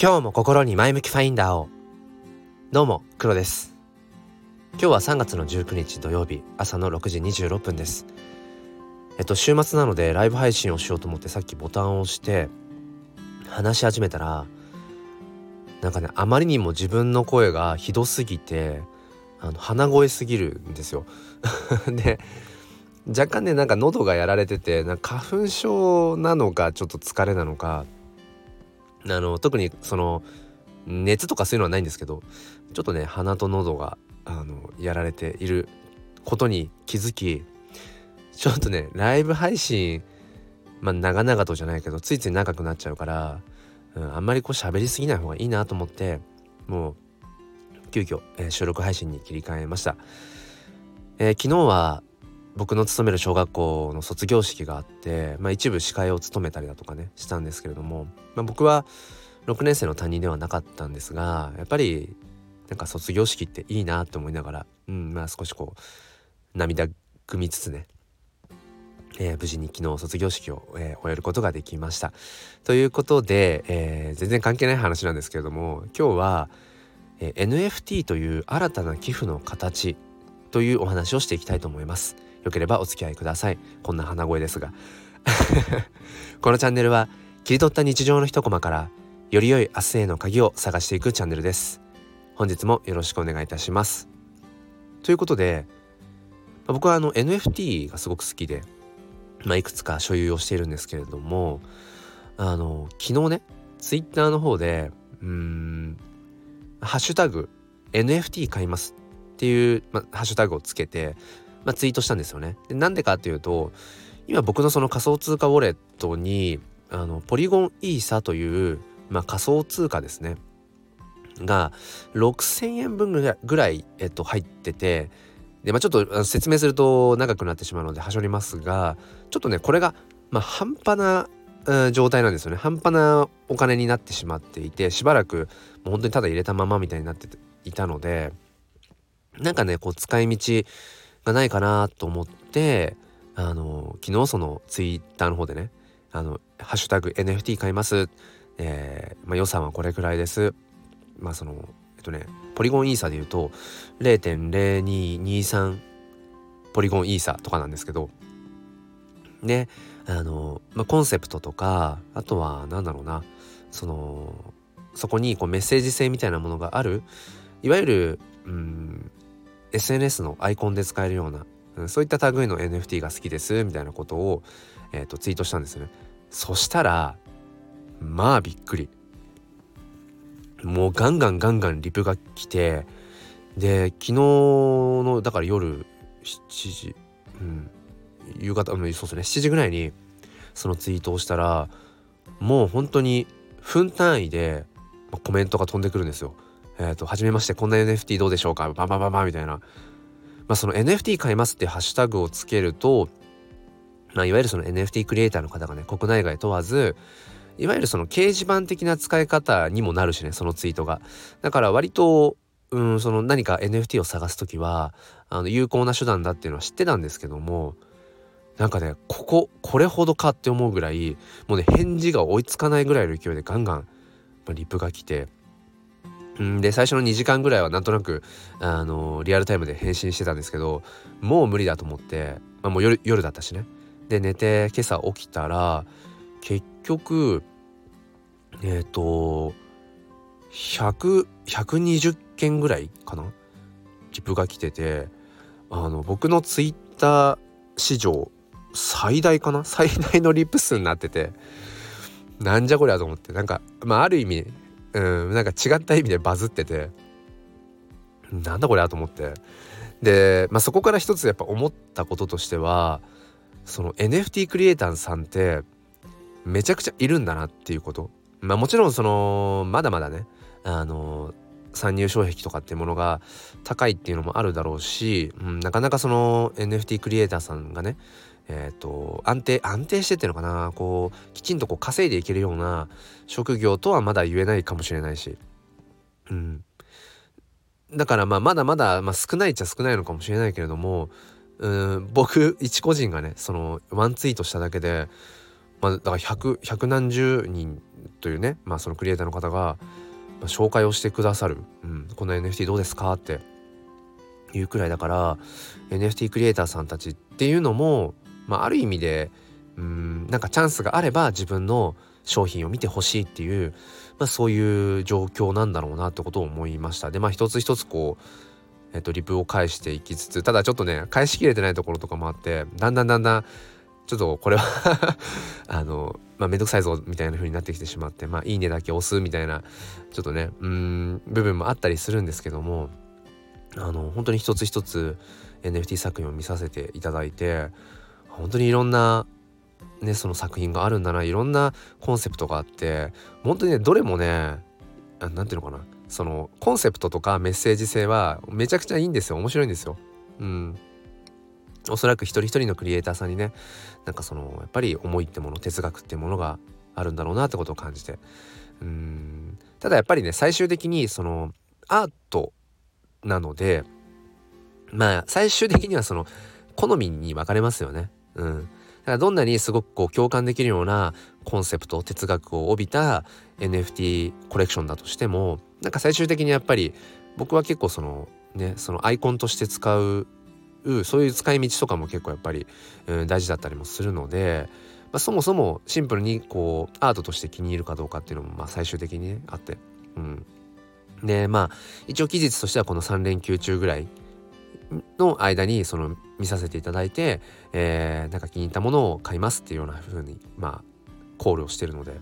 今日も心に前向きファインダーを。どうも黒です。今日は3月の19日土曜日朝の6時26分です。えっと週末なのでライブ配信をしようと思ってさっきボタンを押して話し始めたらなんかねあまりにも自分の声がひどすぎてあの鼻声すぎるんですよ。で若干ねなんか喉がやられててなんか花粉症なのかちょっと疲れなのかあの特にその熱とかそういうのはないんですけどちょっとね鼻と喉があのやられていることに気づきちょっとねライブ配信まあ長々とじゃないけどついつい長くなっちゃうから、うん、あんまりこう喋りすぎない方がいいなと思ってもう急遽、えー、収録配信に切り替えました、えー、昨日は僕の勤める小学校の卒業式があって、まあ、一部司会を務めたりだとかねしたんですけれども、まあ、僕は6年生の担任ではなかったんですがやっぱりなんか卒業式っていいなと思いながら、うんまあ、少しこう涙ぐみつつねえー、無事に昨日卒業式を、えー、終えることができました。ということで、えー、全然関係ない話なんですけれども今日は、え NFT という新たな寄付の形というお話をしていきたいと思います。よければお付き合いください。こんな鼻声ですが。このチャンネルは切り取った日常の一コマからより良い明日への鍵を探していくチャンネルです。本日もよろしくお願いいたします。ということで僕はあの NFT がすごく好きで、まあ、いくつか所有をしているんですけれどもあの昨日ねツイッターの方でうんハッシュタグ NFT 買いますっていう、まあ、ハッシュタグをつけてまあ、ツイートしたんですよね。でなんでかっていうと今僕のその仮想通貨ウォレットにあのポリゴンイーサという、まあ、仮想通貨ですねが6,000円分ぐらい、えっと、入っててで、まあ、ちょっと説明すると長くなってしまうのではしょりますがちょっとねこれが、まあ、半端な状態なんですよね半端なお金になってしまっていてしばらくもう本当にただ入れたままみたいになっていたのでなんかねこう使い道がないかなと思ってあの昨日そのツイッターの方でね「あのハッシュタグ #NFT 買います」えーまあ、予算はこれくらいです。まあそのえっとねポリゴンイーサで言うと0.0223ポリゴンイーサとかなんですけどであの、まあ、コンセプトとかあとは何だろうなそのそこにこうメッセージ性みたいなものがあるいわゆるうん SNS のアイコンで使えるような、そういった類の NFT が好きですみたいなことを、えーと、ツイートしたんですねそしたらまあびっくりもうガンガンガンガンリプが来てで昨日のだから夜7時うん夕方そうですね7時ぐらいにそのツイートをしたらもう本当に分単位でコメントが飛んでくるんですよ。えっ、ー、と、はじめまして、こんな NFT どうでしょうか？バンバンバンバンみたいな。まあ、その NFT 買いますってハッシュタグをつけると、まあ、いわゆるその NFT クリエイターの方がね、国内外問わず、いわゆるその掲示板的な使い方にもなるしね、そのツイートが。だから割と、うん、その何か NFT を探す時は、あの、有効な手段だっていうのは知ってたんですけども、なんかね、ここ、これほどかって思うぐらい、もうね、返事が追いつかないぐらいの勢いでガンガン、リプが来て、で最初の2時間ぐらいはなんとなくあのリアルタイムで返信してたんですけどもう無理だと思って、まあ、もう夜夜だったしね。で寝て今朝起きたら結局えっ、ー、と100120件ぐらいかな？リプが来ててあの僕のツイッター史上最大かな？最大のリップ数になってて。なんじゃこりゃと思って。なんかまあある意味うんなんか違った意味でバズってて。なんだこれと思って。で、まあ、そこから一つやっぱ思ったこととしてはその NFT クリエイターさんってめちゃくちゃいるんだなっていうこと。まあもちろんそのまだまだねあの参入障壁とかっていうものが高いっていうのもあるだろうし、うん、なかなかその NFT クリエイターさんがねえっ、ー、と安定安定してっていうのかな。こうきちんとこう稼いでいけるような職業とはまだ言えないかもしれないし。うん。だからまあまだまだ、まあ、少ないっちゃ少ないのかもしれないけれどもうん僕一個人がねそのワンツイートしただけでまあだから百百何十人というね、まあ、そのクリエイターの方が、ま、紹介をしてくださる、うん、この NFT どうですかっていうくらいだから NFT クリエイターさんたちっていうのも、まあ、ある意味でうんなんかチャンスがあれば自分の商品を見てほしいっていう、まあ、そういう状況なんだろうなってことを思いました。でまあ一つ一つこうえっと、リプを返していきつつただちょっとね返しきれてないところとかもあってだんだんだんだんちょっとこれは あのまあ面倒くさいぞみたいな風になってきてしまってまあいいねだけ押すみたいなちょっとねうん部分もあったりするんですけどもあの本当に一つ一つ NFT 作品を見させていただいて本当にいろんなねその作品があるんだな。いろんなコンセプトがあって本当にねどれもね何て言うのかな。そのコンセプトとかメッセージ性はめちゃくちゃいいんですよ。面白いんですよ。うん。おそらく一人一人のクリエイターさんにねなんかそのやっぱり思いってもの哲学ってものがあるんだろうなってことを感じて。うん。ただやっぱりね最終的にそのアートなのでまあ最終的にはその好みに分かれますよね。うん、だからどんなにすごくこう共感できるようなコンセプト哲学を帯びた NFT コレクションだとしてもなんか最終的にやっぱり僕は結構そのねそのアイコンとして使うそういう使い道とかも結構やっぱり、うん、大事だったりもするので、まあ、そもそもシンプルにこうアートとして気に入るかどうかっていうのもまあ最終的にねあって、うん、でまあ一応期日としてはこの3連休中ぐらいの間にその見させていただいて、えー、なんか気に入ったものを買いますっていうような風にまあコールをしてるので。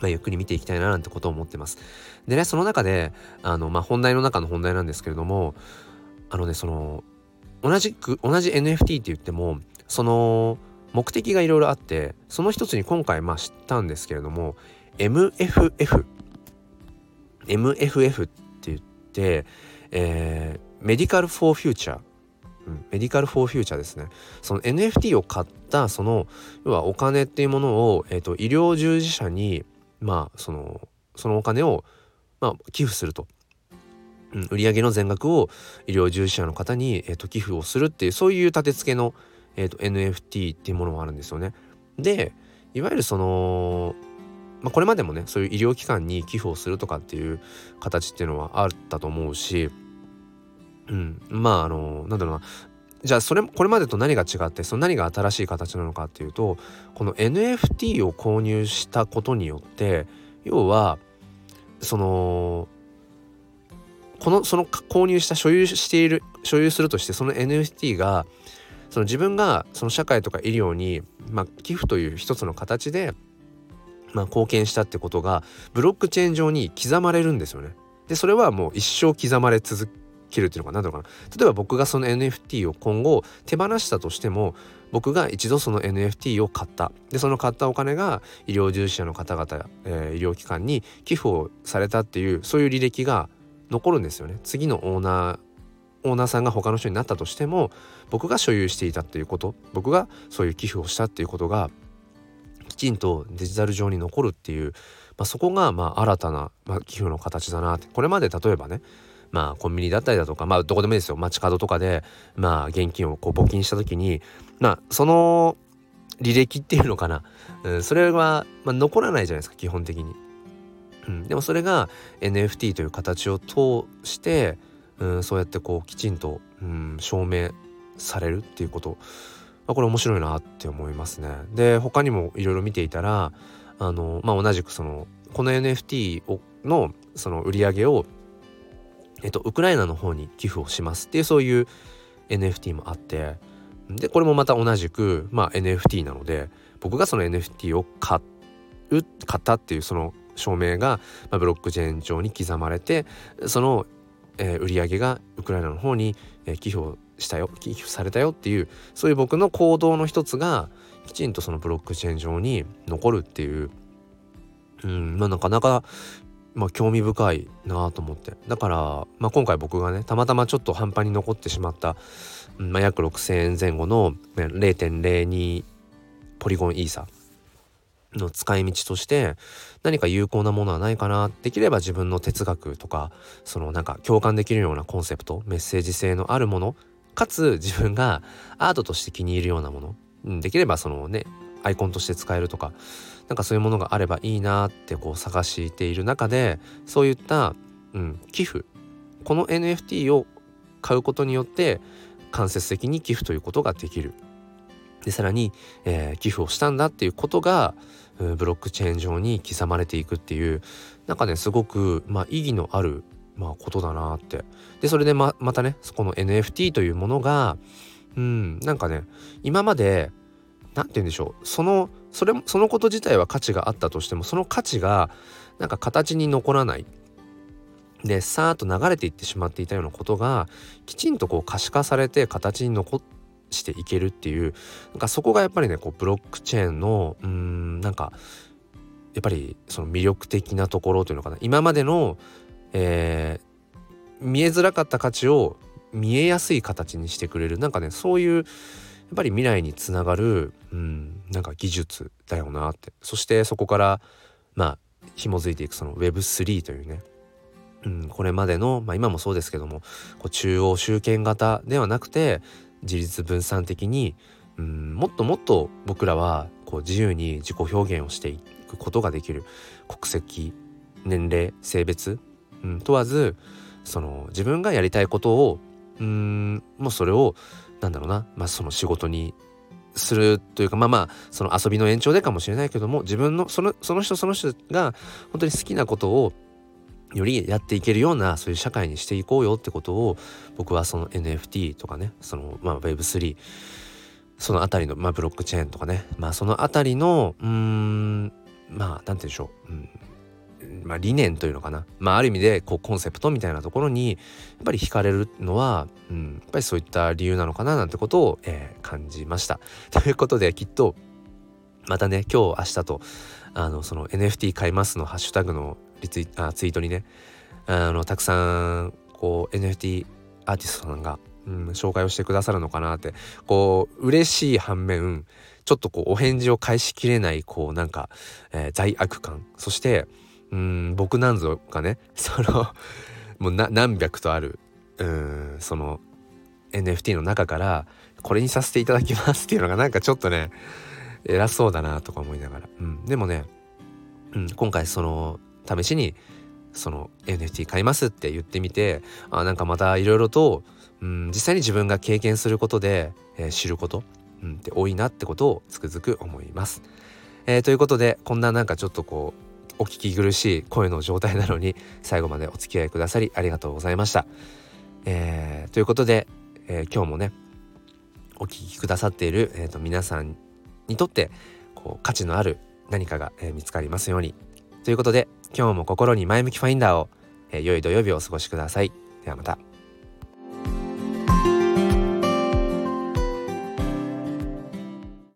まあ、ゆっくり見ていきたいななんてことを思ってます。でねその中であの、まあ、本題の中の本題なんですけれどもあのねその同じく同じ NFT って言ってもその目的がいろいろあってその一つに今回まあ知ったんですけれども MFF MFF って言って、えー、メディカル・フォー・フューチャーうん、メディカル・フォー・フューチャーですね。その NFT を買ったその要はお金っていうものを、えーと、医療従事者にまあそのそのお金を、まあ、寄付すると。うん、売上の全額を医療従事者の方に、えーと、寄付をするっていうそういう立て付けの、えーと、NFT っていうものもあるんですよね。でいわゆるその、まあ、これまでもねそういう医療機関に寄付をするとかっていう形っていうのはあったと思うし、うん、まああのなんだろうなじゃあそれこれまでと何が違ってその何が新しい形なのかっていうとこの NFT を購入したことによって要はそのこのその購入した所有している所有するとしてその NFT がその自分がその社会とか医療に、まあ、寄付という一つの形で、まあ、貢献したってことがブロックチェーン上に刻まれるんですよね。でそれはもう一生刻まれ続けるっていうのか何だろうかな。例えば僕がその NFT を今後手放したとしても僕が一度その NFT を買った。でその買ったお金が医療従事者の方々、えー、医療機関に寄付をされたっていうそういう履歴が残るんですよね。次のオーナーオーナーさんが他の人になったとしても僕が所有していたっていうこと。僕がそういう寄付をしたっていうことがきちんとデジタル上に残るっていう、まあ、そこがまあ新たな、まあ、寄付の形だなって。これまで例えばねまあコンビニだったりだとかまあどこでもいいですよ街角とかでまあ現金をこう募金した時にまあその履歴っていうのかな、うん、それは、まあ、残らないじゃないですか基本的に。うん、でもそれが NFT という形を通して、うん、そうやってこうきちんと、うん、証明されるっていうこと、まあ、これ面白いなって思いますね。で他にもいろいろ見ていたらあの、まあ、同じくそのこの NFT をのその売り上げを、えっと、ウクライナの方に寄付をしますっていうそういう NFT もあってでこれもまた同じく、まあ、NFT なので僕がその NFT を買う買ったっていうその証明が、まあ、ブロックチェーン上に刻まれてその、えー、売り上げがウクライナの方に、えー、寄付をしたよ寄付されたよっていうそういう僕の行動の一つがきちんとそのブロックチェーン上に残るっていう。うんまあなかなかまあ興味深いなと思って。だから、まあ、今回僕がねたまたまちょっと半端に残ってしまった、まあ、約6,000円前後の0.02ポリゴンイーサの使い道として何か有効なものはないかなできれば自分の哲学とかそのなんか共感できるようなコンセプトメッセージ性のあるものかつ自分がアートとして気に入るようなもの、できればそのねアイコンとして使えるとかなんかそういうものがあればいいなってこう探している中でそういった、うん、寄付。この NFT を買うことによって間接的に寄付ということができる。でさらに、えー、寄付をしたんだっていうことがブロックチェーン上に刻まれていくっていうなんかねすごく、まあ、意義のある、まあ、ことだなって。でそれでままたねそこの NFT というものがうんなんかね今まで何て言うんでしょう。そのそれそのこと自体は価値があったとしてもその価値がなんか形に残らない。でさーっと流れていってしまっていたようなことがきちんとこう可視化されて形に残していけるっていうなんかそこがやっぱりねこうブロックチェーンのうーんなんかやっぱりその魅力的なところというのかな。今までの、えー、見えづらかった価値を見えやすい形にしてくれる。なんかねそういうっぱり未来につながる、うん、なんか技術だよなって。そしてそこからまあ紐づいていくその Web3 というねうん、これまでの、まあ、今もそうですけどもこう中央集権型ではなくて自立分散的に、うん、もっともっと僕らはこう自由に自己表現をしていくことができる国籍年齢性別、うん、問わずその自分がやりたいことをうんもうそれをなんだろうな、まあ、その仕事にするというかまあまあその遊びの延長でかもしれないけども自分のそのその人その人が本当に好きなことをよりやっていけるようなそういう社会にしていこうよってことを僕はその NFT とかねそのまあ Web3 そのあたりのまあブロックチェーンとかねまあそのあたりのうーんまあなんて言うんでしょう、うんまあ、理念というのかな、まあ、ある意味でこうコンセプトみたいなところにやっぱり惹かれるのは、うん、やっぱりそういった理由なのかななんてことを、えー、感じました。ということできっとまたね今日明日とあのその NFT 買いますのハッシュタグのリツイあツイートにねあのたくさんこう NFT アーティストさんが、うん、紹介をしてくださるのかなってこう嬉しい反面ちょっとこうお返事を返しきれないこうなんか、えー、罪悪感そしてうん僕なんぞがね そのもう何百とあるうんその NFT の中からこれにさせていただきますっていうのがなんかちょっとね偉そうだなとか思いながら、うん、でもね、うん、今回その試しにその NFT 買いますって言ってみてあなんかまたいろいろと、うん、実際に自分が経験することで、えー、知ること、うん、って多いなってことをつくづく思います。えー、ということでこんななんかちょっとこうお聞き苦しい声の状態なのに最後までお付き合いくださりありがとうございました。えー、ということで、えー、今日もねお聞きくださっている、えーと、皆さんにとってこう価値のある何かが、えー、見つかりますように。ということで今日も心に前向きファインダーを、えー、良い土曜日をお過ごしください。ではまた。